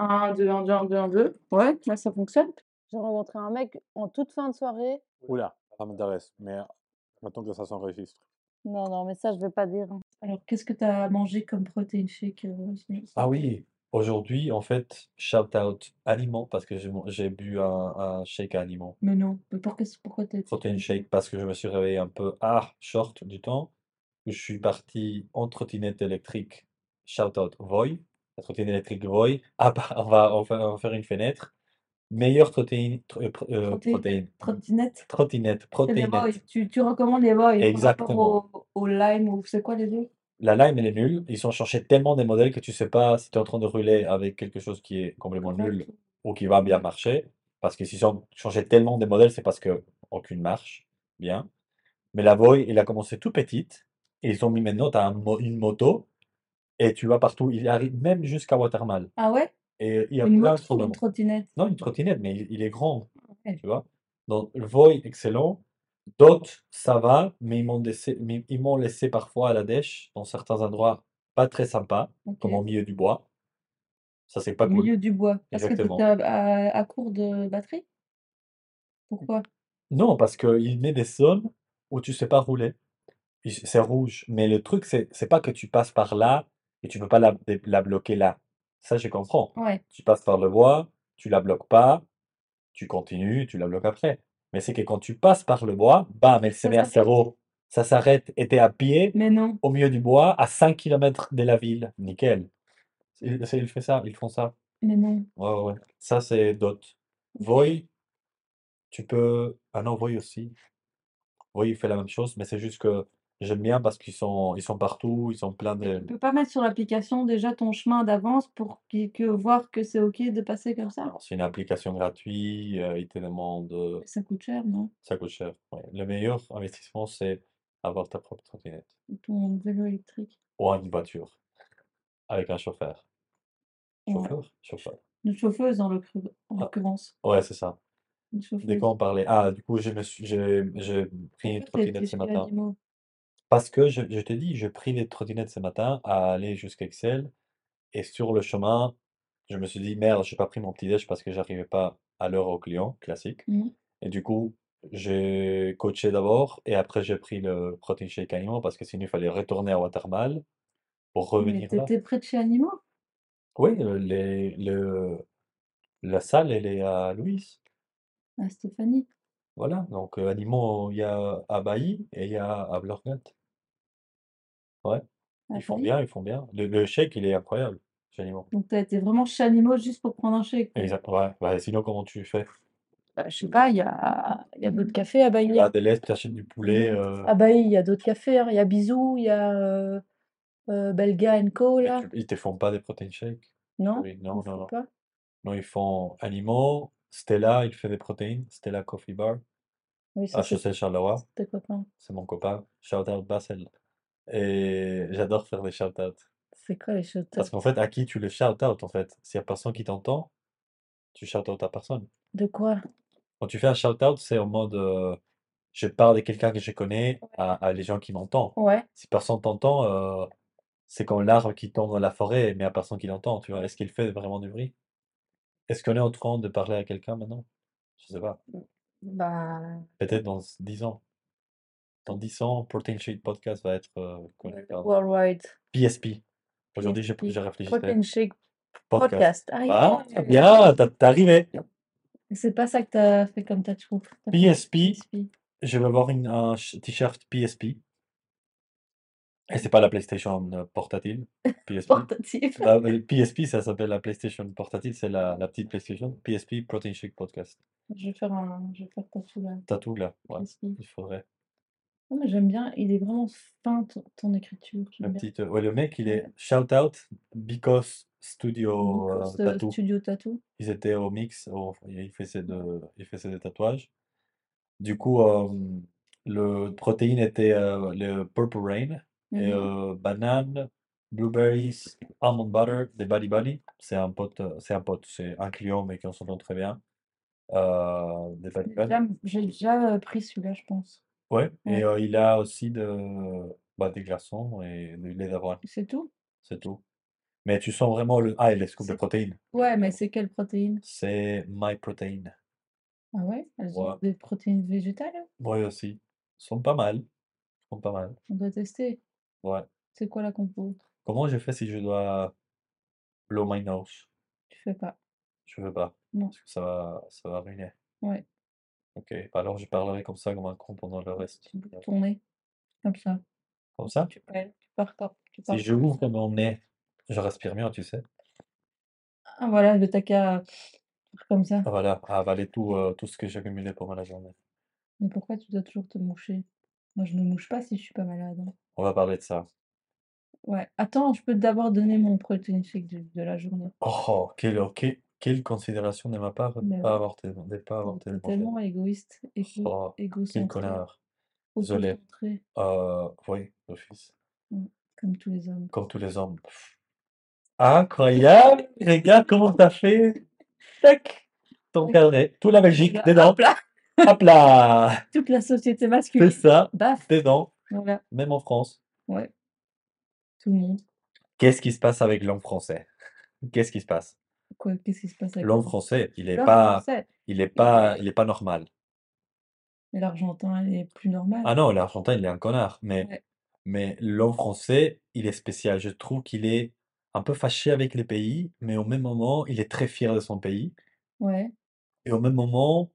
1, 2, 1, 2, 1, 2, 1, 2. Ouais, là, ça fonctionne. J'ai rencontré un mec en toute fin de soirée. Oula, ça m'intéresse, mais maintenant que ça s'enregistre. Non, non, mais ça, je vais pas dire. hein. Alors, qu'est-ce que tu as mangé comme protéine shake euh, Ah oui, aujourd'hui, en fait, shout out aliments parce que j'ai bu un, un shake à aliments. Mais non, mais pourquoi, pourquoi t'as Protein shake parce que je me suis réveillé un peu ah, short du temps. Je suis parti en trottinette électrique. Shout out Voy. La trottinette électrique Voy. Ah bah, on va, on va, on va faire une fenêtre. Meilleure protéine, tr- euh, euh. Trottinette Trottinette. Tu, tu recommandes les par Exactement. rapport au, au lime ou c'est quoi les deux? La lime, elle est nulle. Ils ont changé tellement des modèles que tu sais pas si tu es en train de rouler avec quelque chose qui est complètement nul ou qui va bien marcher. Parce que s'ils ont changé tellement des modèles, c'est parce que aucune marche bien. Mais la Voy, il a commencé tout petite. Et ils ont mis maintenant, tu as une moto et tu vas partout. Il arrive même jusqu'à Watermal. Ah ouais? Et il y a Une plein moto de une trottinette Non, une trottinette, mais il, il est grand. Ouais. Tu vois? Donc, le Voy, excellent. D'autres, ça va, mais ils m'ont laissé, mais ils m'ont laissé parfois à la dèche, dans certains endroits pas très sympas, comme au milieu du bois. Ça, c'est pas Au cool. milieu du bois. Parce que tu Exactement. à, à, court de batterie? Pourquoi? Non, parce qu'il met des zones où tu sais pas rouler. C'est rouge. Mais le truc, c'est c'est pas que tu passes par là et tu peux pas la, la bloquer là. Ça, je comprends. Ouais. Tu passes par le bois, tu la bloques pas, tu continues, tu la bloques après. Mais c'est que quand tu passes par le bois, bam, elle se met à zéro. Ça s'arrête et t'es à pied Mais non. au milieu du bois à 5 km de la ville. Nickel. Il, c'est- il fait ça, ils font ça. Mais non. Ouais, ouais, ouais. Ça, c'est Dot. Voy, tu peux. Ah non, Voy aussi. Voy, il fait la même chose, mais c'est juste que j'aime bien parce qu'ils sont, ils sont partout, ils sont plein de. Tu peux pas mettre sur l'application déjà ton chemin d'avance pour que voir que c'est ok de passer comme ça? C'est une application gratuite, euh, ils te demandent. euh, Ça coûte cher, non? Ça coûte cher. ouais. Le meilleur investissement, c'est avoir ta propre trottinette Ton vélo électrique. ou une voiture avec un chauffeur. Ouais. Chauffeur? Chauffeur. Une chauffeuse en Ah. l'occurrence. Ouais, c'est ça. Une De chauffeuse. quoi on parlait? Ah, du coup, je me suis, j'ai, pris une trottinette ce matin. Parce que je, je t'ai dit, j'ai pris les trottinettes ce matin à aller jusqu'à Excel. Et sur le chemin, je me suis dit, merde, j'ai pas pris mon petit déj parce que j'arrivais pas à l'heure au client, classique. Mhm. Et du coup, j'ai coaché d'abord et après j'ai pris le protein shake aliment parce que sinon il fallait retourner à Watermal pour Mais revenir là. t'étais près de chez Animaux Oui, le- les, le, la salle, elle est à Louise. À Stéphanie. Voilà, donc euh, Animaux, il y a à Bailly et il y a à Blorgat. Ouais, à ils font bien, ils font bien. Le, le shake, il est incroyable chez Animaux. Donc t'as été vraiment chez Animaux juste pour prendre un shake. quoi. Exact, ouais. Bah, sinon, comment tu fais? Bah, je sais pas, il y a, il y a d'autres cafés à Tu Bailly. vas à Deleuze, tu achètes du poulet. euh, À Bailly, il y a d'autres cafés. hein. Il y a Bisou, il y a euh, euh, Belga Co. mais là. tu- ils te font pas des protein shakes? Non? Oui, non, non, non. pas? Non, ils font Animaux. Stella, il fait des protéines. Stella Coffee Bar. Oui, ça À c'est Chaussée Charleroi. tes copains. C'est mon copain. Shout out Basel. Et j'adore faire des shout out. C'est quoi les shout Parce qu'en fait, à qui tu le shout out en fait? S'il y a personne qui t'entend, tu shout out à personne. De quoi? Quand tu fais un shout out, c'est en mode euh, je parle de quelqu'un que je connais à, à les gens qui m'entendent. Ouais. Si personne t'entend, euh, c'est comme l'arbre qui tombe dans la forêt, mais n'y a personne qui l'entend, tu vois. Est-ce qu'il fait vraiment du bruit? Est-ce qu'on est en train de parler à quelqu'un maintenant? Je sais pas. Bah, Peut-être dans 10 ans. Dans 10 ans, Protein Shake Podcast va être euh, worldwide. PSP. Aujourd'hui, j'ai PSP. réfléchi. Protein Shake Podcast. Podcast. Ah, Ah, bien, t'es arrivé. C'est pas ça que t'as fait comme t'as trouvé. PSP, je vais avoir une, un t-shirt PSP. Et c'est pas la PlayStation euh, portatile. PSP. Portatif. Bah, euh, PSP, ça s'appelle la PlayStation portatile, c'est la, la petite PlayStation. PSP, Protein Shake Podcast. Je vais faire un, je vais faire tatou là. T'as tout là. Ouais, PSP. il faudrait. Non, mais j'aime bien, il est vraiment fin ton, ton écriture. Petite, euh, ouais, le mec, il est shout out because Studio euh, Because, euh, Tattoo. Studio Tattoo. Ils étaient au mix, au- il faisait de, il faisait des tatouages. Du coup, euh, le protéine était euh, le Purple Rain et Mhm. euh, banane, blueberries, almond butter, des Buddy Bunny. C'est un pote, euh, c'est un pote, c'est un client mais qu'on s'entend très bien. Euh, des Buddy J'ai déjà, j'ai déjà, euh, pris celui-là, je pense. Ouais, Ouais. et il a aussi de, bah, des glaçons et du lait d'avoine. C'est tout? C'est tout. Mais tu sens vraiment le. Ah, et les scoops de C'est protéines. ouais, mais c'est quelle protéine? C'est MyProtein. Ah ouais? Elles ont Ouais. des protéines végétales? Ouais, aussi. Sont pas mal. Sont pas mal. On doit tester. Ouais. C'est quoi la compo? Comment je fais si je dois blow my nose? Tu fais pas. Je veux pas. Non. Parce que ça va, ça va ruiner. Ouais. Ok. bah Alors je parlerai comme ça, comme un con pendant le reste. Tu bouges ton nez. Comme ça. Comme ça? Tu parles, tu pars pas. Tu Si parles je ouvre mon nez, je respire mieux, tu sais. Ah voilà, le faire comme ça. Ah, Voilà, à avaler tout, euh, tout ce que j'ai accumulé pendant la journée. Mais pourquoi tu dois toujours te moucher? Moi, je me mouche pas si je suis pas malade. hein. On va parler de ça. Ouais. Attends, je peux d'abord donner mon protein shake de, de la journée. Oh, quelle, ok, quelle considération de ma part de Mais ne pas ouais. avoir tes- de pas avoir T'es tellement égoïste, égo, Oh, quel égocentré, connard. Désolé. autocentré, Euh, oui, d'office. comme tous les hommes. Comme tous les hommes. Pff. Incroyable! Regarde comment t'as fait. Tac! Ton carnet. Tout la Belgique, Là, dedans. hop là, Hop là! toute la société C'est masculine. ça, Baf, dedans. voilà. Même en France. Ouais. Tout le monde. Qu'est-ce qui se passe avec l'homme français? Qu'est-ce qui se passe? Quoi, qu'est-ce qui se passe avec L'homme français, il est l'homme pas, français il est pas, il est pas normal. Et l'argentin, il est plus normal. Ah non, l'Argentin, il est un connard. Mais, Ouais. mais l'homme français, il est spécial. Je trouve qu'il est un peu fâché avec les pays, mais au même moment, il est très fier de son pays. Ouais. Et au même moment,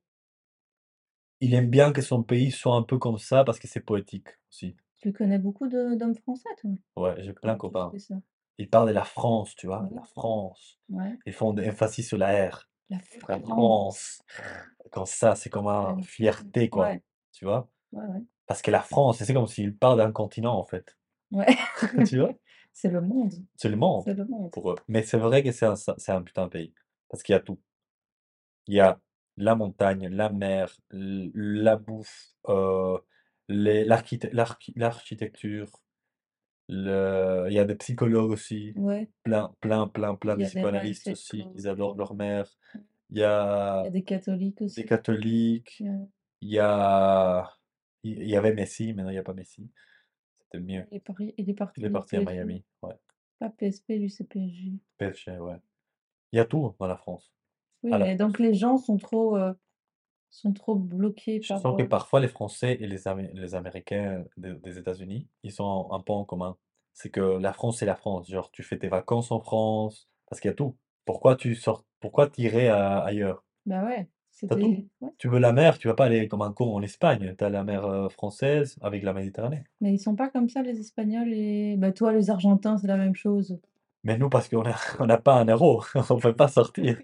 il aime bien que son pays soit un peu comme ça parce que c'est poétique aussi. Tu connais beaucoup de- d'hommes français, toi? Ouais, j'ai plein de tu copains. fais ça? Ils parlent de la France, tu vois, Ouais. la France. Ouais. Ils font des emphasis sur la R. La La France. France. Comme ça, c'est comme une fierté, quoi. Ouais. Tu vois? Ouais, ouais. Parce que la France, c'est comme s'il parle d'un continent, en fait. Ouais. Tu vois? C'est le monde. C'est le monde C'est le monde. pour eux. Mais c'est vrai que c'est un, c'est un putain de pays. Parce qu'il y a tout. Il y a la montagne, la mer, la bouffe, euh, les, l'architect- l'archi- l'architecture. Le, il y a des psychologues aussi. Ouais. Plein, plein, plein, plein Il de y a des psychanalystes aussi. Ils adorent leur mère. Il y Il a y a des catholiques des aussi. catholiques. Ouais. Il y a, il il y avait Messi, maintenant il n'y a pas Messi. C'était mieux. Il est, pari- il est parti. Il est parti à PSG. Miami. Ouais. Pas PSP, lui, c'est PSG. PSG, ouais. Il y a tout dans la France. Oui, À la mais donc les gens sont trop, euh, sont trop bloqués Je par. sens que parfois les Français et les, Amé- les Américains des, des États-Unis, ils sont un peu en commun. C'est que la France, c'est la France. Genre, tu fais tes vacances en France, parce qu'il y a tout. Pourquoi tu sors, pourquoi t'irais à- ailleurs? Bah ouais. T'as C'était. tout. ouais. Tu veux la mer, tu vas pas aller comme un con en Espagne. T'as la mer euh, française avec la Méditerranée. Mais ils sont pas comme ça, les Espagnols et. Bah toi, les Argentins, c'est la même chose. Mais nous, parce qu'on a, on n'a pas un euro, on peut pas sortir.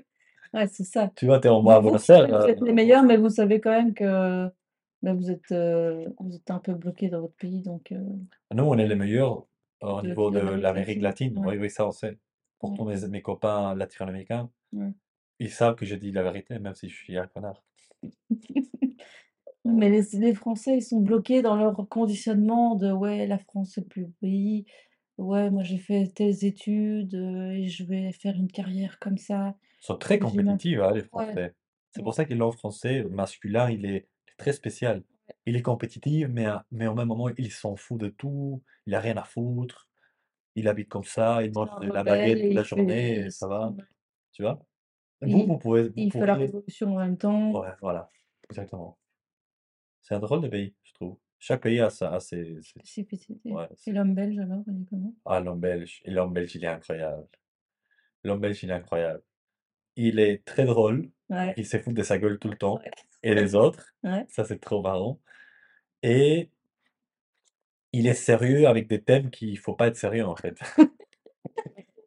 Ouais, c'est ça. Tu vois, t'es en Vous, à vous, vous Aires. êtes les euh, meilleurs, mais vous savez quand même que bah, vous êtes, euh, vous êtes un peu bloqués dans votre pays, donc. euh, Nous, on est les meilleurs euh, au niveau de l'Amérique latine. Ouais. Oui, oui, ça, on sait. ouais, Pourtant, mes, mes copains latino-américains, ouais. ils savent que je dis la vérité, même si je suis un connard. Mais les, les Français, ils sont bloqués dans leur conditionnement de ouais, la France, c'est plus pays. Ouais, moi j'ai fait telles études euh, et je vais faire une carrière comme ça. Ils sont très compétitifs, hein, les Ouais, Français. C'est pour ça que l'homme français masculin, il est très spécial. Il est compétitif, mais, mais au même moment, il s'en fout de tout. Il a rien à foutre. Il habite comme ça, il mange de la baguette et toute la fait, journée, et ça va. ouais. Tu vois? Et Vous, vous pouvez, vous il fait la révolution en même temps. Ouais, voilà, exactement. C'est un drôle de pays, je trouve. Chaque pays a, sa, a ses, ses-. Ouais, Et c'est- l'homme belge alors, il est comment? Ah, l'homme belge. L'homme belge, il est incroyable. L'homme belge, il est incroyable. Il est très drôle. Ouais, Il se fout de sa gueule tout le temps. ouais, Et les autres. ouais. Ça, c'est trop marrant. Et il est sérieux avec des thèmes qu'il faut pas être sérieux, en fait.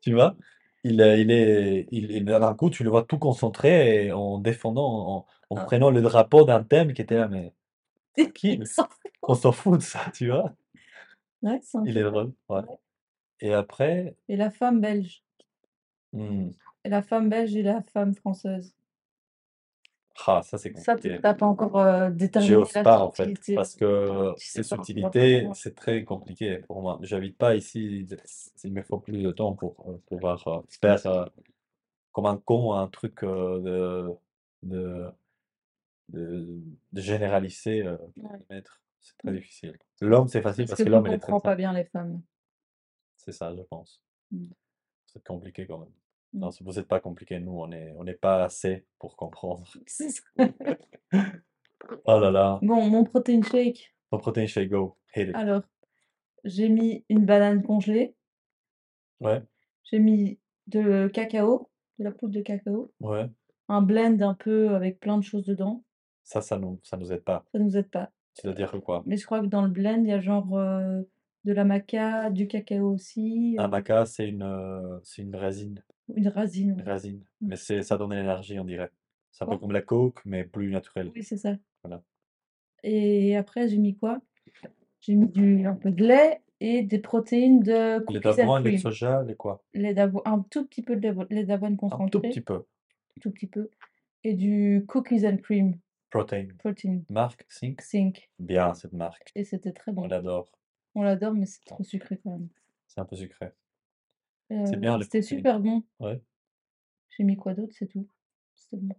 Tu vois? Il, est- il est, il, d'un coup, tu le vois tout concentré et en défendant, en, en Ah. prenant le drapeau d'un thème qui était là, mais on s'en fout de ça, tu vois? Ouais, Il est drôle, ouais. Et après, Et la femme belge? Et la femme belge et la femme française. ah, ça c'est Ça, tu compliqué. n'as pas encore euh, déterminé J'ose la pas en fait, subtilité. parce que Tu sais ces pas subtilités, c'est très compliqué pour moi. J'habite pas ici, il me faut plus de temps pour euh, pouvoir euh, faire euh, comme un con un truc euh, de, de, de, de généraliser, euh, Ouais. mettre. C'est très difficile. L'homme, c'est facile Parce parce que que tu l'homme, il est très comprends pas simple. bien les femmes. C'est ça, je pense. Mm. C'est compliqué quand même. Mmh. Non, c'est- vous êtes pas compliqué, nous, on est, on n'est pas assez pour comprendre. C'est ça. Oh là là. Bon, mon protein shake. Ton protein shake, go. Hit it. Alors, j'ai mis une banane congelée. Ouais, J'ai mis de cacao, de la poudre de cacao. ouais. Un blend un peu avec plein de choses dedans. Ça, ça nous, ça nous aide pas. Ça nous aide pas. C'est-à-dire que quoi? Mais je crois que dans le blend, il y a genre euh, de la maca, du cacao aussi, euh, maca, c'est une, euh, c'est une résine. Une racine. Une ouais. résine. Mm. Mais c'est, ça donne l'énergie, on dirait. C'est un peu comme la coke, mais plus naturel. Oui, c'est ça. Voilà. Et après, j'ai mis quoi? J'ai mis du, un peu de lait et des protéines de Les cookies and d'avoine, les soja, les quoi? Lait d'avo- un tout petit peu de lait d'avoine Un tout concentré, petit peu. tout petit peu. Et du cookies and cream Protein. protein, Marque, Sync? zinc. Bien, cette marque. Et c'était très On bon. l'adore. On l'adore, mais c'est trop sucré quand même. C'est un peu sucré. Euh, C'est bien, les c'était super bon. Ouais. J'ai mis quoi d'autre? C'est tout. C'était bon.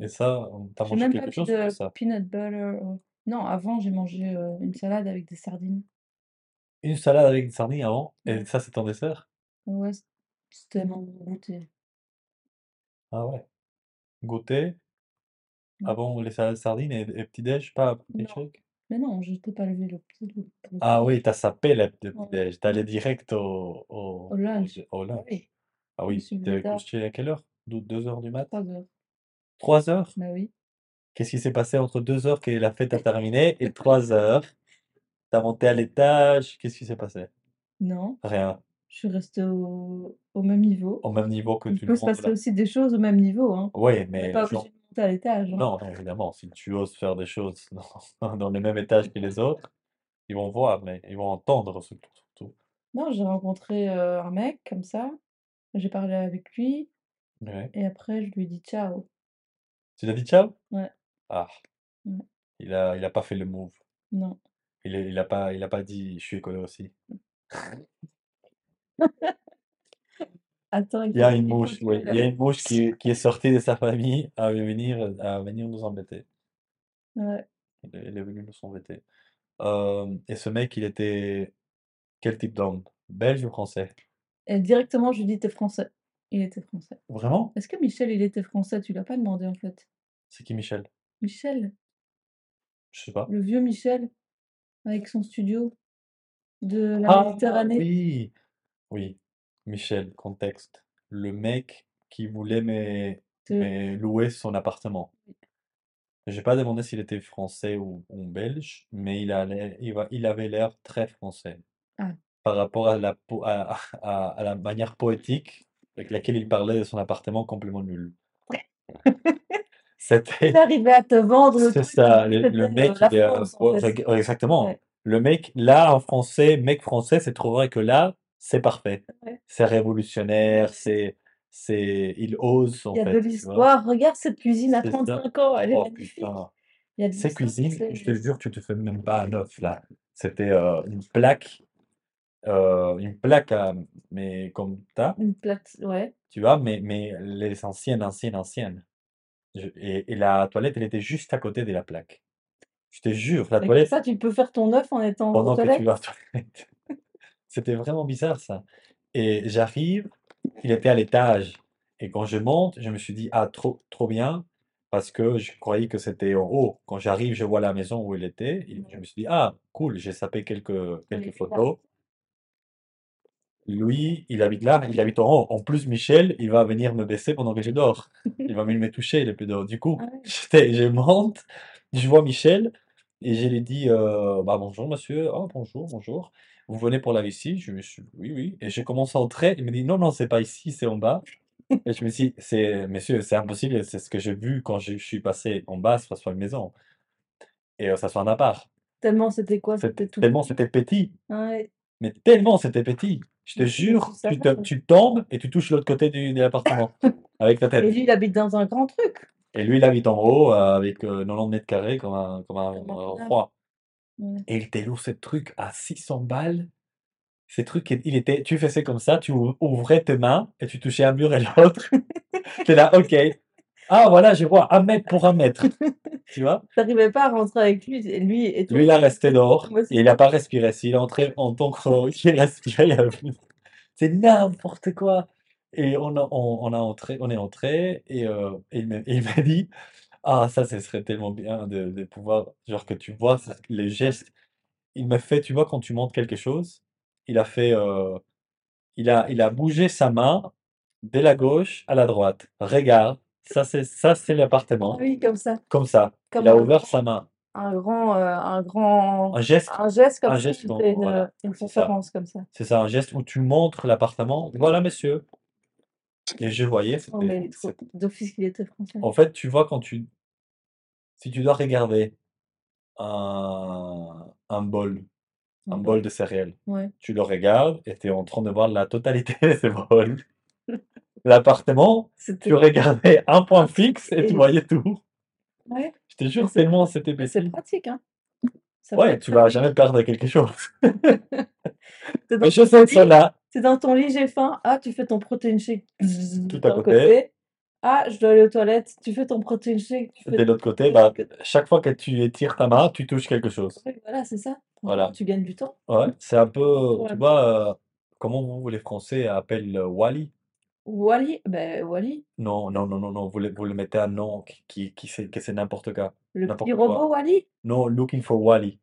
Et ça, t'as mangé même quelque pas chose de ça? peanut butter. euh, Non, avant, j'ai mangé euh, une salade avec des sardines. Une salade avec des sardines avant? Et ça, c'est ton dessert? Ouais, c'était mon goûter. Ah ouais. Goûter? Avant les salades sardines et, et petit-déj, pas petit Non. Mais non, je t'ai pas levé le petit petit Ah déj. oui, t'as sapé le le Ouais. petit-déj. T'es allé direct au, au, Au lunch. au, au Ah lunch. oui, Ah suis t'es levée tard. couché à quelle heure? 2 heures du mat? 3 heures. 3 heures? Bah oui. Qu'est-ce qui s'est passé entre 2 heures que la fête a terminé et 3 heures? T'as monté à l'étage? Qu'est-ce qui s'est passé? Non, Rien. je suis restée au, au même niveau. Au même niveau que Il tout peut le se monde passer là. aussi des choses au même niveau, hein. Oui, On n'est mais pas genre, obligé à l'étage, hein. non, non, évidemment, si tu oses faire des choses dans, dans le même étage que les autres, ils vont voir, mais ils vont entendre surtout. surtout. Non, j'ai rencontré euh, un mec comme ça. J'ai parlé avec lui Ouais. et après je lui ai dit ciao. Tu l'as dit ciao? Ouais. Ah, Ouais. il a, il a pas fait le move. Non. Il, est- il a pas, il a pas dit je suis écolo aussi. Attends, il y a une mouche, oui, il y a une mouche qui, qui est sortie de sa famille à venir, à venir nous embêter. Ouais. Il est, il est venu nous embêter. Euh, et ce mec, il était quel type d'homme? Belge ou français? Et directement, je lui dit t'es français. Il était français. Vraiment? Est-ce que Michel, il était français? Tu l'as pas demandé en fait? C'est qui Michel? Michel, Je sais pas. le vieux Michel, avec son studio de la Ah Méditerranée. oui, oui, Michel, contexte. Le mec qui voulait me, me louer son appartement. J'ai pas demandé s'il était français ou, ou belge, mais il allait, il, va- il avait l'air très français. Ah. Par rapport à la, po- à, à- à la manière poétique avec laquelle il parlait de son appartement complètement nul. C'était, Il arrivait à te vendre le c'est truc ça, comme si le, le c'était mec, euh, la il est, euh, France en ouais, fait. reg- ouais, exactement. Ouais. Le mec, là, en français, mec français, c'est trop vrai que là, c'est parfait. Ouais. C'est révolutionnaire, c'est, c'est, il ose, en Il y a de fait, l'histoire. Regarde cette cuisine à C'est ça. 35 ans, elle est Oh magnifique. Il y a Ces cuisines, je te jure, tu te fais même pas un œuf, là. C'était euh, une plaque, euh, une plaque, à- mais comme ça, Une plate, ouais. tu vois, mais, mais les anciennes, anciennes, anciennes. Je- et, et la toilette, elle était juste à côté de la plaque. Je te jure, la comme toilette, ça, tu peux faire ton œuf en étant aux pendant que tu vas aux toilettes. C'était vraiment bizarre, ça. Et j'arrive, il était à l'étage. Et quand je monte, je me suis dit, ah, trop, trop bien, parce que je croyais que c'était en haut. Quand j'arrive, je vois la maison où il était. et je me suis dit, ah, cool, j'ai sapé quelques, quelques photos. Lui, il habite là, il habite en haut. En plus, Michel, il va venir me baisser pendant que je dors. Il va venir me toucher, il est plus dehors. Du coup, Ah j'étais- je monte, je vois Michel, et je lui dis, euh, bah bonjour monsieur, oh bonjour, bonjour. Vous venez pour la vessie? Je me suis, oui, oui. Et je commence à entrer, il me dit, non, non, c'est pas ici, c'est en bas. Et je me suis dit, c'est, monsieur, c'est impossible, c'est ce que j'ai vu quand je suis passé en bas, ça soit une maison. Et euh, ça soit un appart. Tellement c'était quoi? C'est- C'était tout Tellement c'était petit. Ouais. Mais tellement c'était petit. Je te jure, tu, te- tu tombes et tu touches l'autre côté du, de l'appartement avec ta Et tête. lui, il habite dans un grand truc. Et lui, il habite en haut euh, avec euh, 90 mètres carrés comme un, comme un un euh, roi. Et il te loue ce truc à 600 balles. Ces trucs, il était, tu faisais comme ça, tu ou- ouvrais tes mains et tu touchais un mur et l'autre. T'es là, ok. Ah voilà, je vois un mètre pour un mètre. Tu vois? T'arrivais pas à rentrer avec lui. Et lui et Lui, il a resté dehors Moi, et c'est il n'a pas respiré. S'il est entré en tant qu'il respirait, il a C'est n'importe quoi. Et on a, on, on a entré, on est entré et, euh, et il m'a dit, ah ça, ce serait tellement bien de, de pouvoir, genre que tu vois ça- les gestes. Il m'a fait, tu vois, quand tu montres quelque chose, il a fait, euh, il a, il a bougé sa main de la gauche à la droite. Regarde, ça c'est, ça c'est Ah l'appartement. oui, comme ça. Comme ça. Comme Il a un ouvert sa main. un grand, euh, un grand, Un geste, un geste comme un ça, geste, une, voilà, une c'est ça. conférence comme ça. C'est ça, un geste où tu montres l'appartement. Voilà, monsieur. Et je voyais, Oh, c'était, mais il est trop- c'est- d'office qu'il était français. en fait, tu vois, quand tu, si tu dois regarder un, un bol, Un bol. de céréales, Ouais. tu le regardes et tu es en train de voir la totalité de ce bol. L'appartement, tu regardais un point fixe et tu voyais tout. Ouais. Je te jure, Mais c'est tellement c'était mais c'est petit. pratique, hein. Ça Ouais, tu vas jamais perdre quelque chose. Chaussettes sont lit, là, t'es dans ton lit, j'ai faim. Ah, tu fais ton protein shake tout à côté. Ah, je dois aller aux toilettes. Tu fais ton protein shake. Tu fais De l'autre côté, bah, chaque fois que tu étires ta main, tu touches quelque chose. Voilà, c'est ça. Voilà. Tu gagnes du temps. Ouais, c'est un peu, tu vois, euh, comment vous, les Français, appellent euh, Wally? Wally, ben Wally, Non, non, non, non, non, vous le, vous le mettez un nom qui, qui, qui c'est, que c'est n'importe quoi. le petit robot Wally. Non, looking for Wally.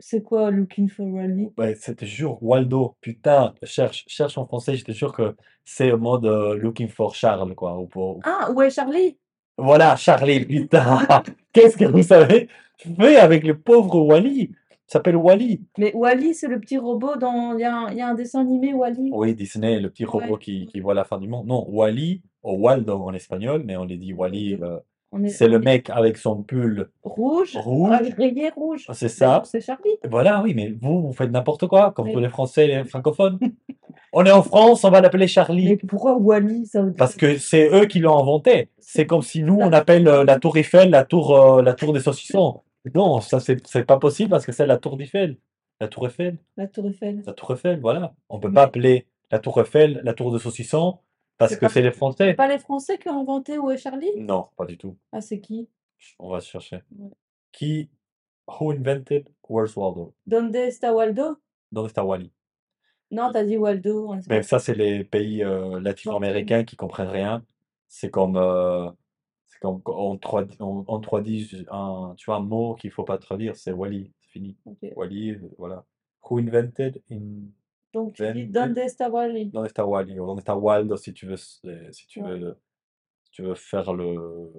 C'est quoi Looking for Wally? Ouais, c'est, je te jure, Waldo, putain, cherche, cherche en français, je te jure que c'est au mode euh, looking for Charles, quoi. Ou pour... Ah, où est Charlie? Voilà, Charlie, putain, qu'est-ce que vous savez fait avec le pauvre Wally? Il s'appelle Wally. Mais Wally, c'est le petit robot dans. Il y a un, il y a un dessin animé Wally. Oui, Disney, le petit robot Ouais, qui, ouais. qui voit la fin du monde. Non, Wally, ou Waldo en espagnol, mais on les dit Wally. Euh, c'est le mec avec son pull rouge, rouge. rayé rouge. C'est Ben ça. donc c'est Charlie. Voilà, oui, mais vous, vous faites n'importe quoi, comme tous Mais, les Français et les francophones. On est en France, on va l'appeler mais Charlie. pourquoi Wally? Ça, Parce que c'est eux qui l'ont inventé. C'est c'est comme si nous, on appelle euh, la tour Eiffel la tour, euh, la tour des saucissons. Non, ça, c'est c'est pas possible parce que c'est la tour d'Eiffel. La tour Eiffel. La Tour Eiffel. La tour Eiffel, voilà. On peut pas Mais appeler la tour Eiffel la tour de saucisson parce que c'est les c'est Français. pas les Français qui ont inventé Où est Charlie? Non, pas du tout. Ah, c'est qui? On va chercher. Ouais. Qui, who invented Where's Waldo? Donde está Waldo? ¿Dónde está Wally? Non, t'as dit Waldo en Mais ça, c'est les pays euh, latino-américains qui comprennent rien. C'est comme, euh, c'est comme on, trad- on, on traduit un, tu vois, un mot qu'il faut pas traduire, c'est Wally, c'est fini. Ok. Wally, euh, voilà. Who invented, Donc tu dis Donde está Wally? ¿dónde está Wally? Ou ¿dónde está Waldo si tu veux, euh, si tu Ouais. veux, si tu veux faire le,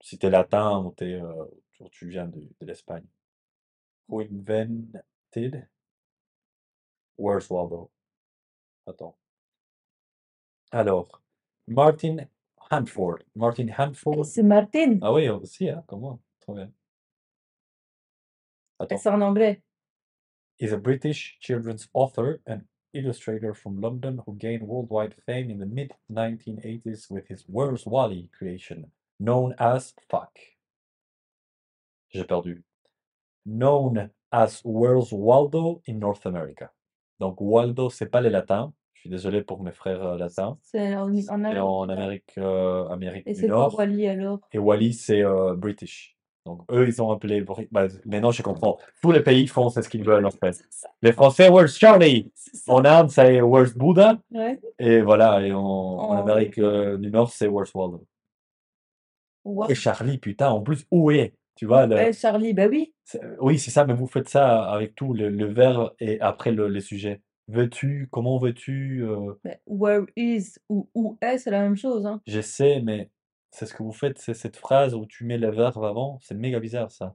si t'es latin ou t'es, euh, tu viens de, de l'Espagne. Who invented Where's Waldo? Attends. Alors, Martin Hanford. Martin Hanford. C'est Martin. Ah oui, aussi, hein, comment? Trop bien. Attends. C'est en anglais. Is a British children's author and illustrator from London who gained worldwide fame in the mid 1980s with his Where's Wally creation, known as Fuck. J'ai perdu. Known as Where's Waldo in North America. Donc Waldo, c'est pas les latins. Je suis désolé pour mes frères euh, latins. C'est en, en Amérique en. Amérique, euh, Amérique Et du Nord. Wally alors? Et Wally, c'est euh, British. Donc eux, ils ont appelé. Bah, maintenant, je comprends. Tous les pays font ce qu'ils veulent en fait. Les Français, Where's Charlie? En Inde, c'est Where's Buddha? Ouais. Et voilà, et en, en En Amérique euh, du Nord, c'est Where's Waldo? Wa- Et Charlie, putain, en plus, où est? Tu vois, le, Ouais, Charlie, bah oui. oui, c'est ça, mais vous faites ça avec tout, le, le verbe et après le, les sujets. Veux-tu? Comment veux-tu? euh, Mais where is ou où est, c'est la même chose, hein. j'essaie, mais c'est ce que vous faites, c'est cette phrase où tu mets le verbe avant. C'est méga bizarre, ça.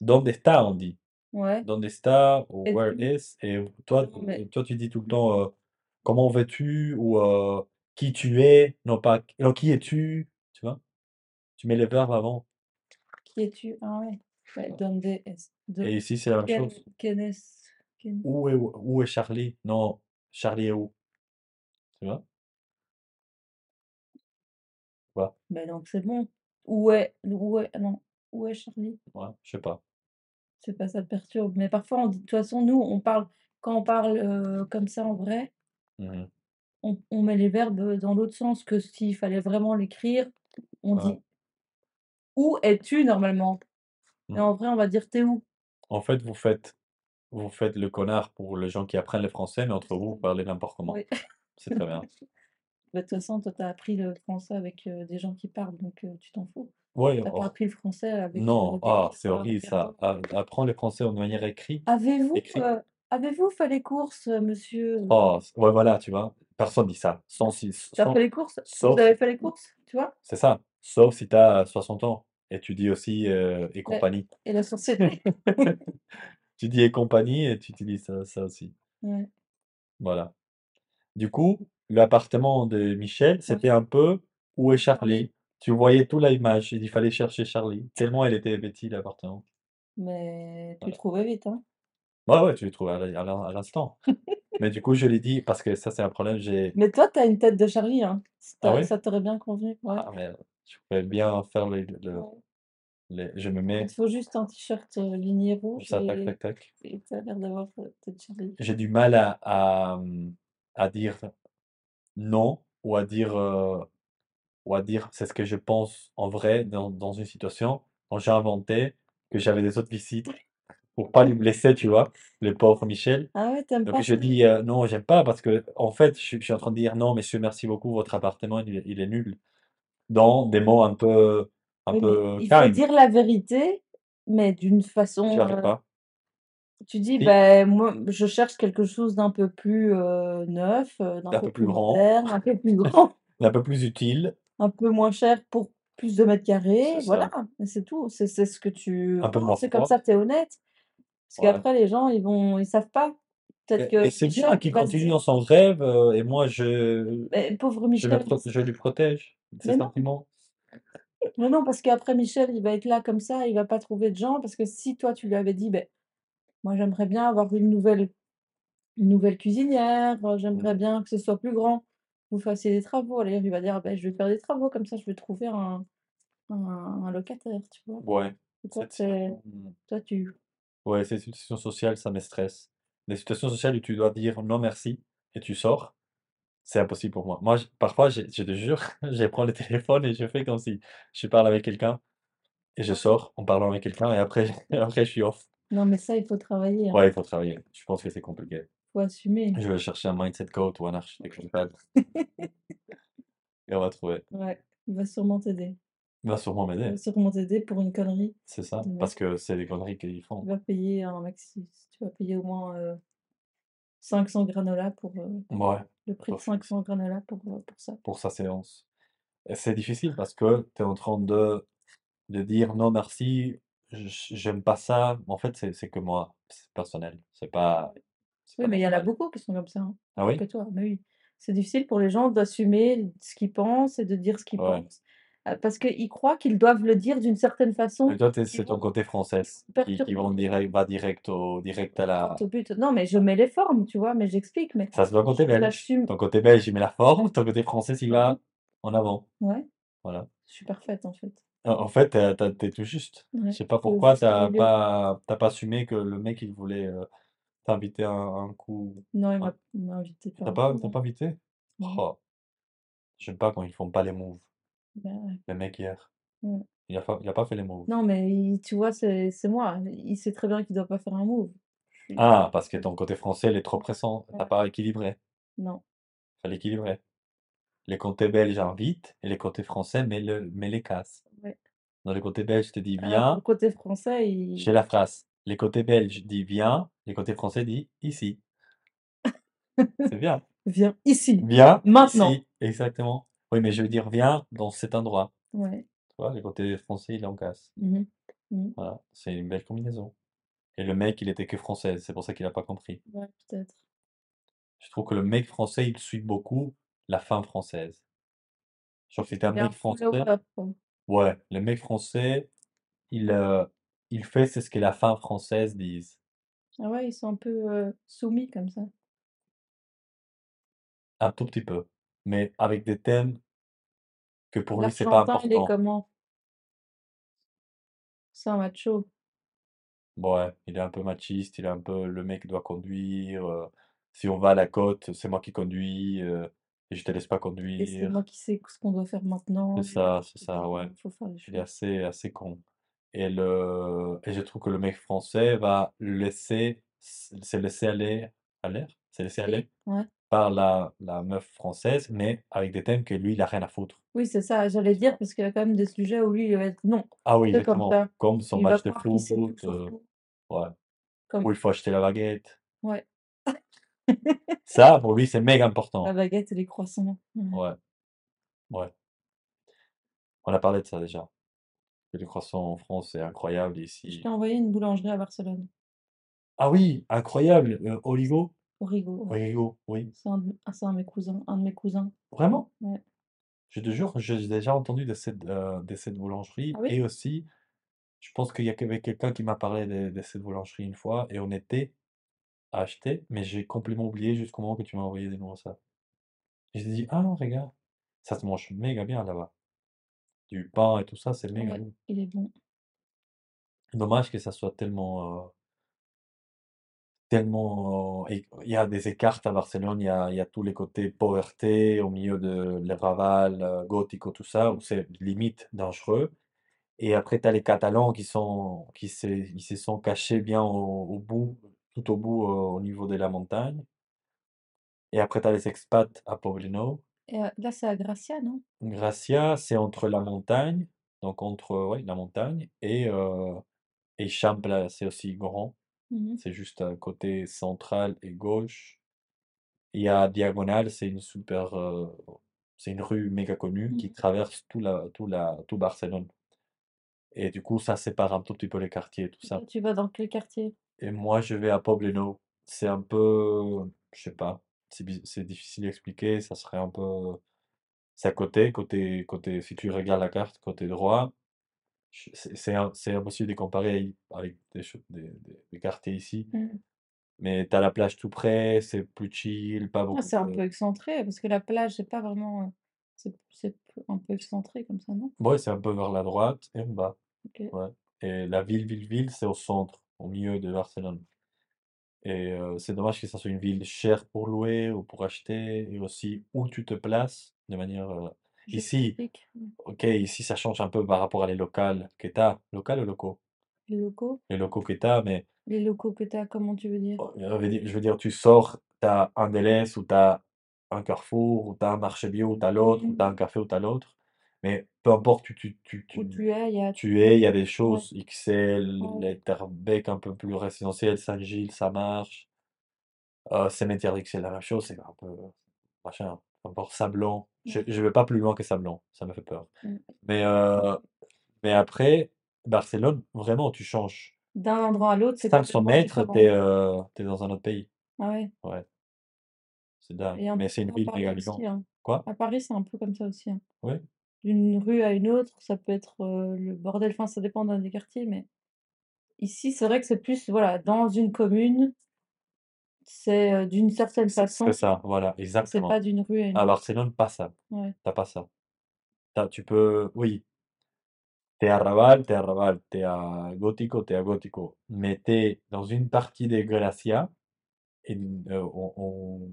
Donde está, on dit. Ouais. Donde está ou Et where tu? is. Et toi, mais toi tu dis tout le temps euh, comment veux-tu ou euh, qui tu es, non pas non, qui es-tu, tu vois? Tu mets les verbes avant. qui es-tu? Ah ouais. Ouais, donde est de Et ici, c'est la même quel chose. quel est quel- Où est, où est Charlie? Non, Charlie est où? Tu vois? Voilà. Bah donc c'est bon. Où est où est non, est Charlie? Ouais, je sais pas. C'est pas ça le perturbe. Mais parfois on dit de toute façon nous on parle quand on parle euh, comme ça en vrai, Mhm. on, on met les verbes dans l'autre sens que s'il fallait vraiment l'écrire, on Ouais. dit où es-tu normalement? Et Mm. en vrai on va dire t'es où? En fait, vous faites vous faites le connard pour les gens qui apprennent le français, mais entre vous, vous parlez n'importe comment. Oui. C'est très bien. Bah, de toute façon, toi, tu as appris le français avec euh, des gens qui parlent, donc euh, tu t'en fous. Oui, T'as oh, pas appris le français avec euh, non, des ah, c'est horrible ça. toi. A- Apprendre le français de manière écrite, Avez-vous écrite. euh, avez-vous fait les courses, euh, monsieur? Oh, c- ouais, voilà, tu vois. Personne dit ça. Sans, si, T'as sans- fait les courses? Vous sauf, avez fait les courses, tu vois? c'est ça. Sauf si tu as 60 ans et tu dis aussi euh, et Ouais. compagnie. Et la société. Tu dis et compagnie et tu utilises ça, ça aussi. Ouais. Voilà. Du coup, l'appartement de Michel, c'était un peu où est Charlie? Tu voyais toute l'image, il fallait chercher Charlie. Tellement elle était petit, l'appartement. Mais tu le Voilà. trouvais vite, hein? Ouais, ouais, tu le trouves à l'in- à l'in- à l'instant. Mais du coup, je l'ai dit, parce que ça, c'est un problème, j'ai... Mais toi, t'as une tête de Charlie, hein? Ah Ça ça t'aurait bien convenu. Ouais. Ah, mais je pouvais bien faire le, le- Ouais. les- Je me Il mets te faut juste un t-shirt euh, ligné rouge ça, tac, et tac, tac. et t'as l'air d'avoir ta tête de Charlie. J'ai du mal à, à, hum, à dire non ou à dire, euh, ou à dire c'est ce que je pense en vrai dans, dans une situation. Quand j'ai inventé que j'avais des autres visites pour pas lui blesser, tu vois, le pauvre Michel. Ah ouais, t'aimes Donc pas? je dis euh, non, j'aime pas parce que en fait, je, suis je suis en train de dire non, monsieur, merci beaucoup, votre appartement, il, est- il est nul. Dans des mots un peu, un Oui, mais peu il faut dire la vérité, mais d'une façon. arrive euh, pas. Tu dis, ben moi, je cherche quelque chose d'un peu plus euh, neuf, euh, d'un un peu peu plus grand, moderne, un peu plus grand, un peu plus utile, un peu moins cher pour plus de mètres carrés. c'est Voilà, c'est tout. C'est c'est ce que tu Un peu moins penses, c'est comme ça, tu es honnête. Parce Ouais. qu'après, les gens, ils vont, ils savent pas. Peut-être Et, que et c'est bien qu'il continue dans son rêve euh, et moi je, mais pauvre je, Michel, pro- je lui protège ses mais non. sentiments. Mais non, parce qu'après, Michel, il va être là comme ça, il va pas trouver de gens, parce que si toi, tu lui avais dit, ben, moi, j'aimerais bien avoir une nouvelle, une nouvelle cuisinière, euh, j'aimerais Mm. bien que ce soit plus grand, vous fassiez des travaux. Alors, il va dire, ben, je vais faire des travaux, comme ça, je vais trouver un, un, un locataire, tu vois? Ouais, Et toi, cette c'est, situation, toi, tu, ouais, ces situations sociales, ça me stresse. Les situations sociales où tu dois dire non merci et tu sors, c'est impossible pour moi. Moi, je- parfois, je, je te jure, je prends le téléphone et je fais comme si je parle avec quelqu'un et je sors en parlant avec quelqu'un et après, après je suis off. Non, mais ça, il faut travailler, hein. Ouais, il faut travailler. Je pense que c'est compliqué. faut assumer. Je vais chercher un mindset coach ou un architecte mental et on va trouver. Ouais, il va sûrement t'aider. Il va sûrement Il m'aider. va sûrement t'aider pour une connerie C'est ça, parce que c'est des conneries qu'ils Tu font. vas payer un maxi, tu vas payer au moins euh, 500 granola pour euh, Ouais, le prix de d'office, 500 granola pour, euh, pour ça. pour sa séance. Et c'est difficile parce que tu es en train de, de dire non merci, j'aime pas ça. En fait, c'est c'est que moi, c'est personnel, c'est pas, c'est Oui, pas mais il y en a beaucoup qui sont comme ça, hein. Ah oui? que toi, mais oui. C'est difficile pour les gens d'assumer ce qu'ils pensent et de dire ce qu'ils Ouais. pensent. Euh, Parce qu'ils croient qu'ils doivent le dire d'une certaine Et façon, toi, t'es- qui c'est ton vont côté française qui, qui perturber. vont direct, va direct au, direct à la. Au but. Non, mais je mets les formes, tu vois, mais j'explique, mais Ça, c'est ton côté belge. Ton côté belge, il met la forme, ton côté français, il va en avant. Ouais, Voilà. je suis parfaite en fait. En en fait, t'as- t'as- t'es tout juste. Je Ouais, sais pas pourquoi juste t'as milieu. pas, t'as pas assumé que le mec, il voulait euh, t'inviter un, un coup. Non, il m'a il m'a invité T'as pas, t'as pas invité? Non. Oh, j'aime pas quand ils font pas les moves. Ouais. Le mec hier, Ouais. il a, fa- il a pas fait les moves. Non, mais il- tu vois, c'est c'est moi. Il sait très bien qu'il doit pas faire un move. Je suis- Ah, parce que ton côté français, il est trop pressant. T'as Ouais. pas équilibré. Non. Fallait équilibrer. Les côtés belges invitent et les côtés français, mais, le, mais les cassent. Dans les côtés belges, je te dis viens, le côté français, il... j'ai la phrase. Les côtés belges disent viens, les côtés français disent ici. C'est bien. Viens ici, Viens maintenant. ici. Exactement. Oui, mais je veux dire viens dans cet endroit. Ouais. Tu vois, les côtés français, il en casse. Voilà, c'est une belle combinaison. Et le mec, il était que français, c'est pour ça qu'il a pas compris. Ouais, peut-être. Je trouve que le mec français, il suit beaucoup la femme française. Genre, si t'es un mec français. Ouais, le mec français, il, euh, il fait c'est ce que la femme française dise. Ah ouais, ils sont un peu euh, soumis comme ça. Un tout petit peu. Mais avec des thèmes que pour lui, c'est pas L'Argentin, il est important. comment? C'est un macho. Ouais, il est un peu machiste, il est un peu le mec doit conduire. euh, si on va à la côte, c'est moi qui conduis euh, et je te laisse pas Et c'est conduire. moi qui sais ce qu'on doit faire maintenant. C'est ça, c'est ça, ouais. Il faut faire les Il est assez, assez con. Et, le... et je trouve que le mec français va laisser c'est laissé aller à l'air, laissé Oui, aller ouais. par la, la meuf française, mais avec des thèmes que lui, il a rien à foutre. Oui, c'est ça, j'allais dire, parce qu'il y a quand même des sujets où lui, il va être non, Ah oui, c'est comme exactement. ça. Comme son Il va match de croire qu'il sait tout foot, sur euh, tout. ouais. Comme Où il faut acheter la baguette. ouais, Ça, pour lui, c'est méga la important. baguette et les croissants. Ouais. Ouais. On a parlé de ça déjà. Les croissants en France, c'est incroyable Je ici. t'ai envoyé une boulangerie à Barcelone, Ah oui, incroyable. euh, Oligo? Origo, ouais. Oligo, oui. C'est un, de- ah, c'est un de mes cousins, un de mes cousins. Vraiment? Ouais. Je te jure, j'ai déjà entendu de cette, euh, de cette boulangerie Ah oui? et aussi, je pense qu'il y avait quelqu'un qui m'a parlé de, de cette boulangerie une fois et on était à acheter, mais j'ai complètement oublié jusqu'au moment que tu m'as envoyé des numéros ça. J'ai dit, ah non, regarde, ça se mange méga bien là-bas. Du pain et tout ça, c'est méga Ouais, bon. il est bon. Dommage que ça soit tellement, euh, tellement, euh, et- il y a des écarts à Barcelone, il y a, il y a tous les côtés pauvreté au milieu de le Raval, euh, Gótico, tout ça, où c'est limite dangereux. Et après, tu as les Catalans qui sont, qui se, ils se sont cachés bien au, au bout, tout au bout, au niveau de la montagne. Et après, tu as les expats à Poblenou. Et là, c'est à Gracia, non? Gracia, c'est entre la montagne, donc entre, ouais, la montagne, et, euh, et Champla, c'est aussi grand. Mhm. C'est juste à côté central et gauche. Il y a Diagonale, c'est une super, euh, c'est une rue méga connue qui Mhm. traverse tout, la, tout, la, tout Barcelone. Et du coup, ça sépare un tout petit peu les quartiers, tout Et ça. tu vas dans quel quartier? Et moi, je vais à Poblenou. C'est un peu, je sais pas, c'est bi- c'est difficile à expliquer. Ça serait un peu, c'est à côté, côté, côté, si tu regardes la carte, côté droit. je- C'est c'est un- c'est impossible de comparer avec des, cho- des, des- des quartiers ici. Mhm. Mais t'as la plage tout près, c'est plus chill, pas Ah, beaucoup c'est un de... peu excentré, parce que la plage, c'est pas vraiment. euh, C'est c'est un peu excentré comme ça, non? Ouais, c'est un peu vers la droite et en bas. Ok. Ouais. Et la ville, ville, ville, c'est au centre, au milieu de Barcelone. Et euh, c'est dommage que ça soit une ville chère pour louer ou pour acheter, et aussi où tu te places de manière... euh, Ici, ok, ici ça change un peu par rapport à les locales que t'as. Locales ou locaux? Les locaux? Les locaux que t'as, mais Les locaux que t'as, comment tu veux dire? oh, je veux dire, je veux dire, tu sors, t'as un Deleuze ou t'as un Carrefour, ou t'as un marché bio, ou t'as l'autre, ou t'as un Mhm. café, ou t'as l'autre. Mais peu importe, tu, tu, tu, Où tu, tu es, il y a. tu es, il y a des Ouais. choses XL, Ouais. les Terbeek un peu plus résidentiels, Saint-Gilles, ça marche. Euh, Cimetière c'est la même chose, c'est un peu machin, peu importe, Sablon. Je Ouais. ne vais pas plus loin que Sablon, ça me fait peur. Mm. Mais, euh, mais après, Barcelone, vraiment, tu changes. D'un endroit à l'autre, c'est 500 complètement mètres, différent. t'es euh, t'es dans un autre pays. Ah ouais. Ouais, c'est dingue. Et un Mais peu c'est une à ville Paris méga aussi, vivante. hein. Quoi? À Paris, c'est un peu comme ça aussi. hein. Oui, D'une rue à une autre, ça peut être le bordel. Enfin, ça dépend d'un des quartiers, mais ici, c'est vrai que c'est plus, voilà, dans une commune, c'est d'une certaine c'est façon, c'est ça, voilà, c'est exactement. pas d'une rue à une À autre. Barcelone, pas ça. Ouais. T'as pas ça. T'as- tu peux, oui, t'es à Raval, t'es à Raval, t'es à Gótico, t'es à Gótico. Mais t'es dans une partie de Gracia et on- on-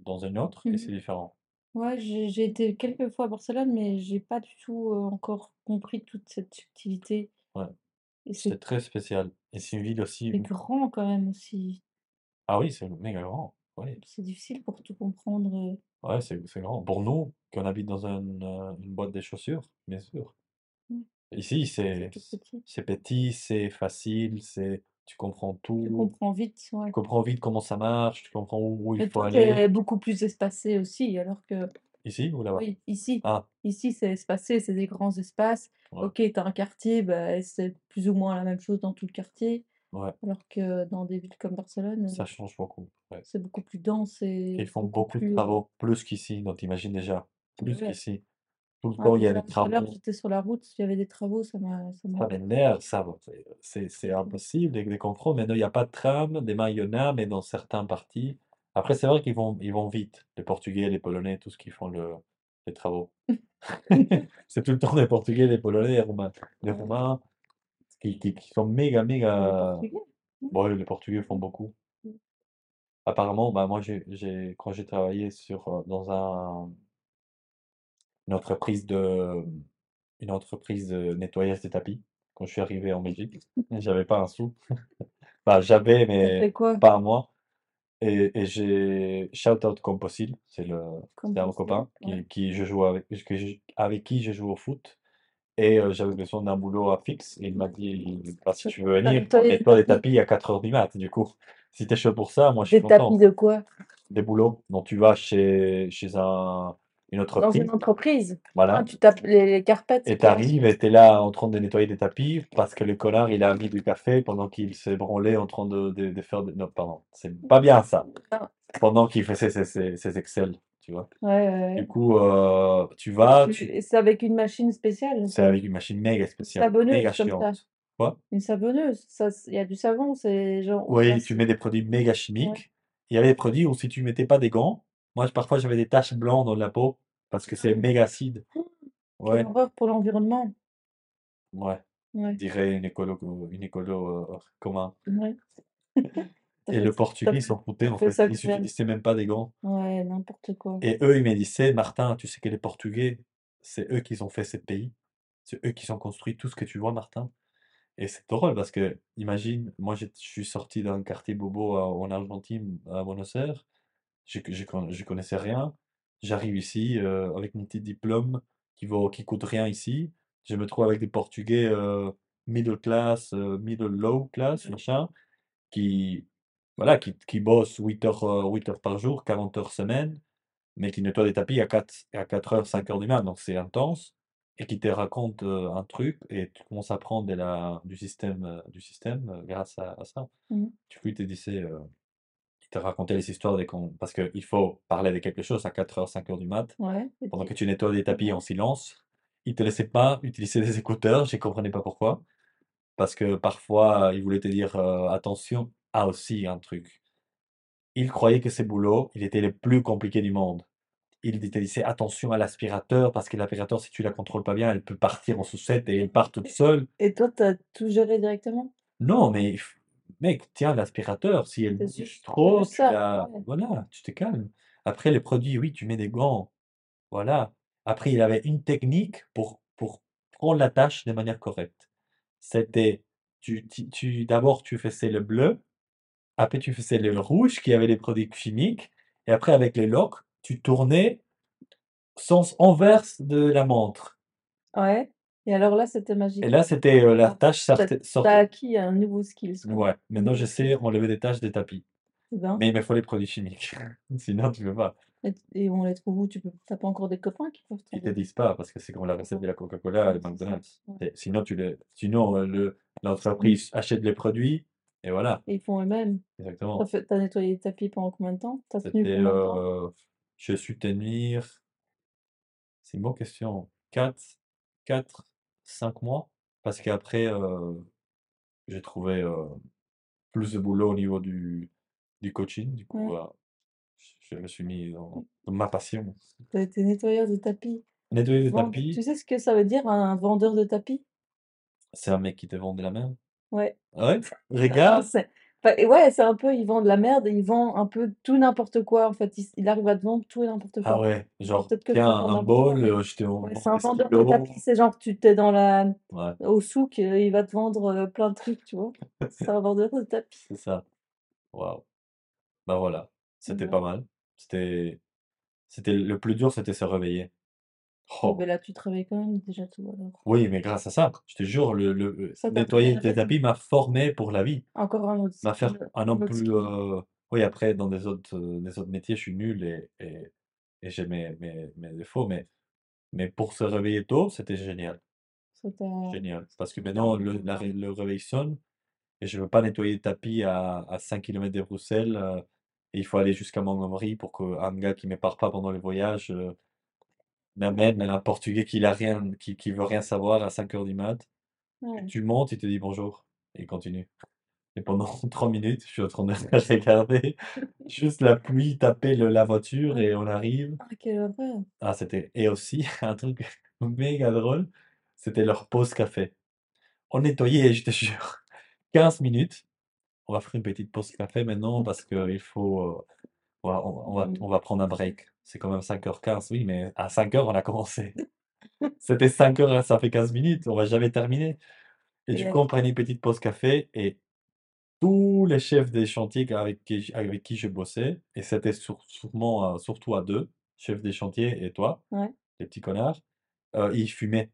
dans une autre, et c'est Mhm. différent. Ouais, j'ai j'ai été quelques fois à Barcelone, mais j'ai pas du tout encore compris toute cette subtilité. Ouais, Et c'est c'est très spécial. Et c'est une ville aussi. c'est grand quand même aussi. Ah oui, c'est méga grand. Oui, C'est difficile pour tout comprendre. euh. ouais, c'est c'est grand. Pour nous, qu'on habite dans un, une boîte de chaussures, bien sûr. Ouais, Ici, c'est c'est tout petit. c'est petit, c'est facile, c'est tu comprends Tu tout, comprends vite, tu comprends vite comment ça marche, tu comprends où, où il Mais faut tout aller. est beaucoup plus espacé aussi, alors que Ici ou là-bas? oui, ici, Ah, ici c'est espacé, c'est des grands espaces. ouais, Ok, t'as un quartier, bah, c'est plus ou moins la même chose dans tout le quartier, ouais, alors que dans des villes comme Barcelone, ça change beaucoup. ouais. c'est beaucoup plus dense Et ils font beaucoup beaucoup de plus. euh, travaux, plus qu'ici, donc t'imagines déjà, plus Ouais. qu'ici. Tout le temps, il y a des travaux. j'étais sur la route, il y avait des travaux, ça m'a, ça m'a. Ça m'énerve, ça, va, c'est c'est- c'est impossible de, de comprendre. Maintenant, il n'y a pas de tram, des mains, il y en a, mais dans certaines parties. Après, c'est vrai qu'ils vont, ils vont vite, les Portugais, les Polonais, tous qui font le, les travaux. C'est tout le temps les Portugais, les Polonais, les Roumains. Les Ouais. Roumains qui, qui, qui sont méga, Les méga. Portugais. Bon, les Portugais font beaucoup. Mm. Apparemment, bah, moi, j'ai, j'ai, quand j'ai travaillé sur, euh, dans un, une entreprise de, une entreprise de nettoyage des tapis, quand je suis arrivé en Belgique. J'avais pas un sou. Enfin, j'avais, mais quoi? pas à moi. Et, et j'ai shout out Compostil, c'est le, c'est un copain qui, ouais. qui je joue avec, que je- avec qui je joue au foot. Et euh, j'avais besoin d'un boulot à fixe. Et il m'a dit, bah, si tu veux venir, des nettoie des tapis? tapis à 4h du mat. Du coup, si t'es chaud pour ça, moi je suis Des tapis content. de quoi? Des boulots dont tu vas chez, chez un, une Dans une entreprise? Ah, Voilà. tu tapes les, carpettes, Et t'arrives et t'es là en train de nettoyer des tapis parce que le connard il a mis du café pendant qu'il s'est branlé en train de, de, de faire. des- Non, pardon, c'est pas bien ça. Non. Pendant qu'il faisait ses, ses, ses Excel, tu vois. Ouais, ouais, Du coup, euh, tu vas, Tu- C'est avec une machine spéciale? c'est avec une machine méga spéciale, savonneuse méga comme ça. Quoi? Une savonneuse? Il y a du savon, c'est genre. Oui, tu mets des produits méga chimiques. Il y avait des produits où si tu mettais pas des gants, moi parfois j'avais des taches blanches dans la peau parce que c'est méga acide. Quelle Ouais, horreur pour l'environnement. ouais, Ouais, dirait une écolo, une écolo euh, commun. ouais. Et le Portugais, ils s'en foutaient en fait Ils n'utilisaient même pas des gants. Ouais, n'importe quoi. Et eux, ils me disaient, Martin, tu sais que les Portugais, c'est eux qui ont fait ce pays. C'est eux qui ont construit tout ce que tu vois, Martin. Et c'est drôle parce que, imagine, moi je suis sorti d'un quartier bobo à- en Argentine, à Buenos Aires. Je, je connaissais rien. J'arrive ici euh, avec mon petit diplôme qui vaut, qui coûte rien ici. Je me trouve avec des Portugais euh, middle class, euh, middle low class, machin, qui, voilà, qui, qui bossent 8 heures, euh, 8 heures par jour, 40 heures semaine, mais qui nettoient des tapis à 4, à 4 heures, 5 heures du matin, donc c'est intense, et qui te racontent euh, un truc, et tu commences à apprendre de la, du système, du système grâce à, à ça. Mhm. Du coup, il te il te racontait les histoires des con- parce qu'il faut parler de quelque chose à 4 heures, 5 heures du mat, Ouais. pendant tu- que tu nettoies des tapis en silence. Il te laissait pas utiliser des écouteurs, je ne comprenais pas pourquoi. Parce que parfois, il voulait te dire euh, attention, ah aussi un truc. Il croyait que ses boulots, il était le plus compliqué du monde. Il te disait attention à l'aspirateur, parce que l'aspirateur, si tu la contrôles pas bien, elle peut partir en sucette et elle part toute seule. Et toi, t'as tout géré directement? Non, mais mec, tiens, l'aspirateur, si elle bouge trop, tu ça, la... ouais. Voilà, tu te calmes. Après, les produits, oui, tu mets des gants. Voilà. Après, il avait une technique pour, pour prendre la tâche de manière correcte. C'était, tu, tu, tu- d'abord, tu faisais le bleu, après, tu faisais le rouge qui avait les produits chimiques, et après, avec les locks, tu tournais sens inverse de la montre. Ouais. Et alors là, c'était magique. Et là, c'était euh, la tâche T'as sortait. t'as acquis un nouveau skill. quoi. Ouais, maintenant, je sais enlever des taches des tapis. Eh ben, Mais il me faut les produits chimiques. Sinon, tu peux pas. et, et on les trouve où? Tu peux... T'as pas encore des copains qui peuvent Ils te disent pas parce que c'est comme la recette de la Coca-Cola et. McDonald's. Ouais. Sinon, tu les... Sinon euh, le... l'entreprise achète les produits et voilà, Et ils font eux-mêmes. Exactement. t'as nettoyé les tapis pendant combien de temps? T'as tenu combien de temps? euh, Je suis tenir. C'est une bonne question. 4, 4, 5 mois. Parce qu'après, euh, j'ai trouvé euh, plus de boulot au niveau du, du coaching. Du coup, Ouais. voilà, je me suis mis dans, dans ma passion. T'as été nettoyeur de tapis. Nettoyer des Vend- tapis, Tu sais ce que ça veut dire un vendeur de tapis? c'est un mec qui te vend de la merde. Ouais. Ouais, Non, regarde. Enfin, et ouais, c'est un peu, il vend de la merde il vend un peu tout n'importe quoi. En fait, il, il arrive à te vendre tout et n'importe Ah quoi. ouais, genre, tiens, un bol, euh, je te vends ouais, c'est un 10 vendeur de tapis. C'est genre, tu t'es dans la, Ouais, au souk, il va te vendre euh, plein de trucs, tu vois. C'est un vendeur de tapis. c'est ça. Waouh. Bah voilà, c'était Ouais. pas mal. C'était, c'était le plus dur, c'était se réveiller. Oh. mais là, tu travailles quand même déjà tout alors. Oui, mais grâce à ça, je te jure, le, le Ça t'a nettoyer tes tapis m'a formé pour la vie. Encore un autre, M'a faire un autre plus. euh, Oui, après, dans des autres, euh, des autres métiers, je suis nul et, et, et j'ai mes, mes, mes défauts, mais, mais pour se réveiller tôt, c'était génial. T'a- Génial. Parce que maintenant, le, la le réveil sonne et je ne veux pas nettoyer le tapis à, à 5 km de Bruxelles. euh, et il faut aller jusqu'à Montgomery pour qu'un gars qui ne me part pas pendant le voyage m'amène un Portugais qui a rien, qui, qui veut rien savoir à 5 heures du mat. Ouais. Tu montes, il te dit bonjour et il continue. Et pendant 3 minutes, je suis en train de regarder juste la pluie taper le- la voiture et on arrive. Ah, quelle horreur. Ah, c'était. Et aussi, un truc méga drôle, c'était leur pause café. On nettoyait, je te jure, 15 minutes. On va faire une petite pause café maintenant parce qu'il faut. euh, on va, on, va, on va prendre un break. C'est quand même 5h15, oui, mais à 5h, on a commencé. C'était 5h, ça fait 15 minutes, on va jamais terminer. Et du coup, on prenait une petite pause café et tous les chefs des chantiers avec qui avec qui je bossais et c'était sur sûrement, heu, surtout à 2, chef des chantiers et toi, Ouais. les petits connards, heu, ils fumaient.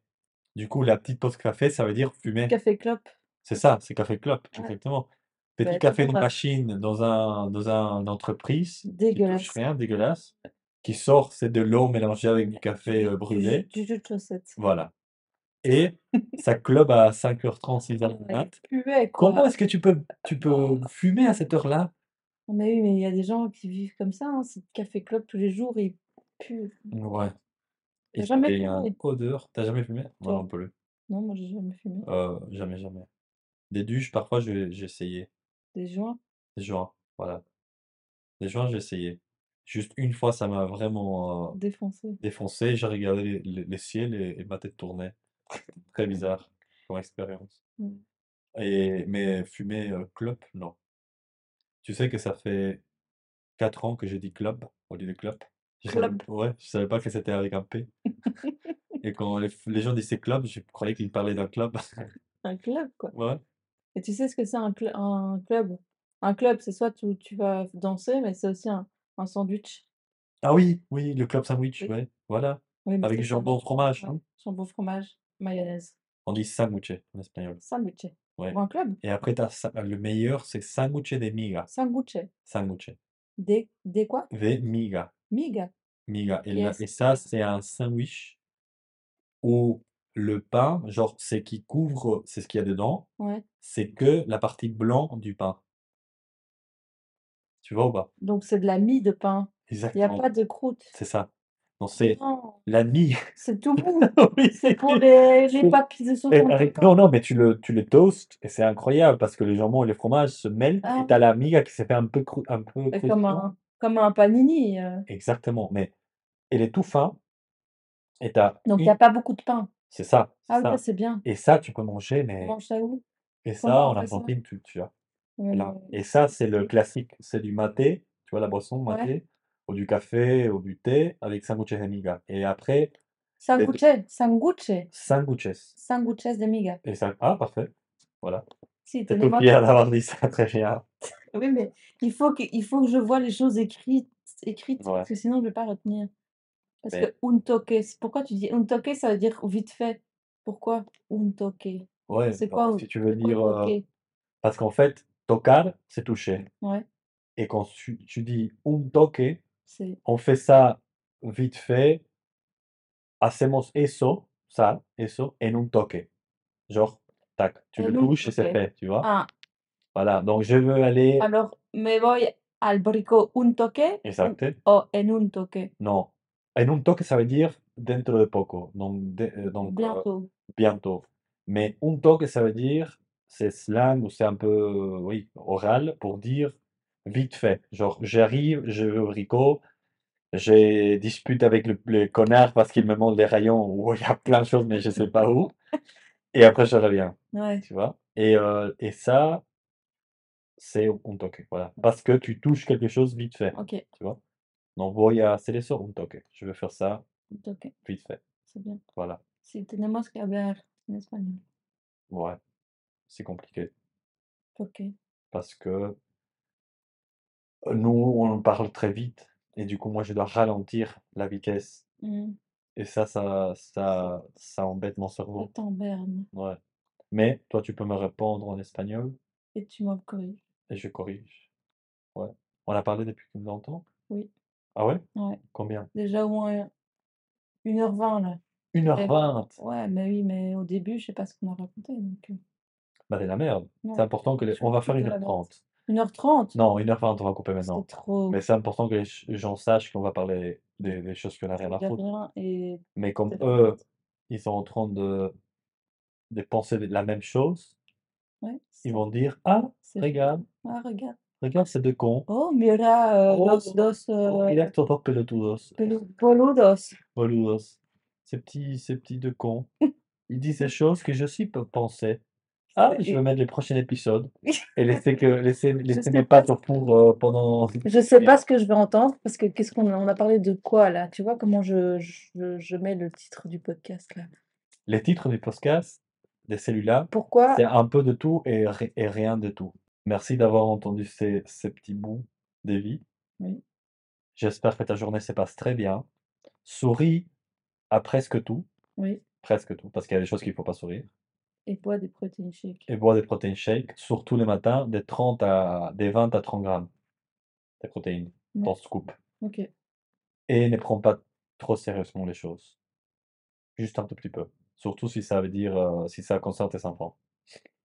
Du coup, la petite pause café, ça veut dire fumer. Café clope. C'est ça, c'est café clope, Ouais. exactement. Petit Bah, café de machine dans un dans un une entreprise qui touche Dégueulasse. rien, dégueulasse, qui sort, c'est de l'eau mélangée avec du café, Du brûlé. du jus de chaussette. Voilà. Et ça clope à 5:30, 6:00 du mat. Comment est-ce que tu peux tu peux fumer à cette heure-là? Mais oui, mais il y a des gens qui vivent comme ça, hein, c'est café clope tous les jours et ils puent. Ouais. Tu Et as jamais c'était un fumé? odeur. Tu as jamais fumé? Moi non plus. Non, moi j'ai jamais fumé. Heu, jamais, jamais. Des duges, parfois, j'ai essayé. Des joints? Des joints, voilà. Des joints, j'ai essayé. Juste une fois, ça m'a vraiment, heu, Défoncé. défoncé. J'ai regardé le le le ciel et et ma tête tournait. Très bizarre comme expérience. Et mais fumer, heu, clope, non. Tu sais que ça fait 4 ans que j'ai dit club au lieu de clope? Je savais Clope. ouais, je savais pas que c'était avec un P. Et quand les les gens disaient club, je croyais qu'ils parlaient d'un club. Un club quoi. Ouais. Et tu sais ce que c'est un cl un club? Un club, c'est soit où tu vas danser, mais c'est aussi un un sandwich. Ah oui, oui, le club sandwich, Oui. ouais, voilà. Oui, mais Avec c'est jambon, sandwich. fromage, Ouais, non? jambon, fromage, mayonnaise. On dit sándwich en espagnol. Sandwich. Ouais. Pour un club? Et après tu as sa le meilleur, c'est sándwich de miga. Sanguche. Sándwich. Des des quoi? De miga. Miga. Miga. Et et ça, c'est un sandwich où le pain, genre, ce qui couvre, c'est ce qu'il y a dedans, Ouais. c'est que la partie blanc du pain. Tu vois ou pas? Donc c'est de la mie de pain. Il y a Exactement. pas de croûte. C'est ça. Donc c'est Non, la mie. c'est tout mou. Oui, C'est pour les les papilles de et le temps. non, non, mais tu le tu le toastes et c'est incroyable parce que le jambon et le fromage se mêlent et Ah tu as oui. la miga qui s'est fait un peu crou un peu comme un comme un panini, heu. Exactement, mais il est tout fin et tu as Donc il y a une pas beaucoup de pain. c'est ça, Ah oui, c'est bien. Et ça, tu peux manger, On mais mange ça où? et ça, on en? Argentine, tu tu as. Et ça, c'est le classique. C'est du maté, tu vois la boisson Ouais. maté, ou du café, ou du thé avec sándwiches de miga. Et après, Sanguche, sanguche. sándwiches. Sanguches de miga. Et ça ah parfait, voilà. Si, Tu es tout fier d'avoir dit ça, très bien. Oui, mais il faut que il faut que je vois les choses écrites écrites Ouais. parce que sinon je vais pas retenir. Parce Mais que un toque, pourquoi tu dis un toque, ça veut dire vite fait? Pourquoi un toque? ouais, C'est alors quoi si tu veux dire, toquer? parce qu'en fait, tocar, c'est toucher. Ouais. Et quand tu tu dis un toque, on fait ça vite fait. Hacemos eso, ça, eso, en un toque. Genre, tac, tu le en touches et c'est fait, tu vois? Ah, Voilà, donc je veux aller alors me voy al brico un toque ou exacto. o en un toque? Non, en un toque, ça veut dire dentro de poco, donc de heu, donc Bientôt. bientôt. Mais un toque, ça veut dire, c'est slang ou c'est un peu, oui, oral pour dire vite fait. Genre, j'arrive, je vais au brico, je dispute avec le le connard parce qu'il me montre les rayons où il y a plein de choses, mais je sais pas où. Et après je reviens, Ouais. tu vois? Et heu, et ça c'est un toque, voilà. Parce que tu touches quelque chose vite fait, OK. tu vois? Donc voy a hacer eso, un toque. Je veux faire ça vite fait, C'est bien. voilà. Si tenemos que hablar en español. Ouais, c'est compliqué ¿Por qué? parce que nous, on parle très vite et du coup, moi, je dois ralentir la vitesse Mmh. et ça ça ça ça embête mon Ça cerveau. t'emberne Ouais. Mais toi, tu peux me répondre en espagnol et tu me corriges. et je corrige. Ouais. On a parlé depuis longtemps? Oui. Ah ouais? Ouais. Combien? Déjà au moins 1:20 là. 1:20! Ouais, mais oui, mais au début, je sais pas ce qu'on a raconté donc heu. Bah, de la merde. Ouais, C'est important que les on va faire de la merde. 1:30. 1:30? Non, 1:20, on va couper C'est maintenant. trop. Mais c'est important que les gens sachent qu'on va parler des des choses qu'on a rien à foutre. et Mais comme c'est eux, ils sont en train de de penser la même chose, Ouais, ils c'est vont dire: «Ah, c'est regarde, ah regarde. regarde ces 2 cons. Oh mira, heu, Oh, los dos, oh, heu, mira estos 2 pelotudos, boludos. boludos, ces petits ces petits 2 cons. Ils disent des choses que je peux penser. Ah, je vais Et mettre les prochains épisodes et laisser que laisser je laisser sais mes pattes au four, heu, pendant je sais pas ce que je vais entendre parce que qu'est-ce qu'on a on a parlé de quoi là? Tu vois comment je je je mets le titre du podcast là? Les titres du podcast, des cellules-là, Pourquoi? c'est un peu de tout et, ri- et rien de tout. Merci d'avoir entendu ces, ces petits bouts de vie. Oui. J'espère que ta journée se passe très bien. Souris à presque tout, Oui, presque tout, parce qu'il y a des choses qu'il ne faut pas sourire. Et bois des protéines shakes. Et bois des protéines shakes, surtout les matins, des 30 à, des 20 à 30 grammes de protéines Ouais. dans ce scoop. OK. Et ne prends pas trop sérieusement les choses. Juste un tout petit peu. Surtout si ça veut dire, euh, si ça concerne tes enfants.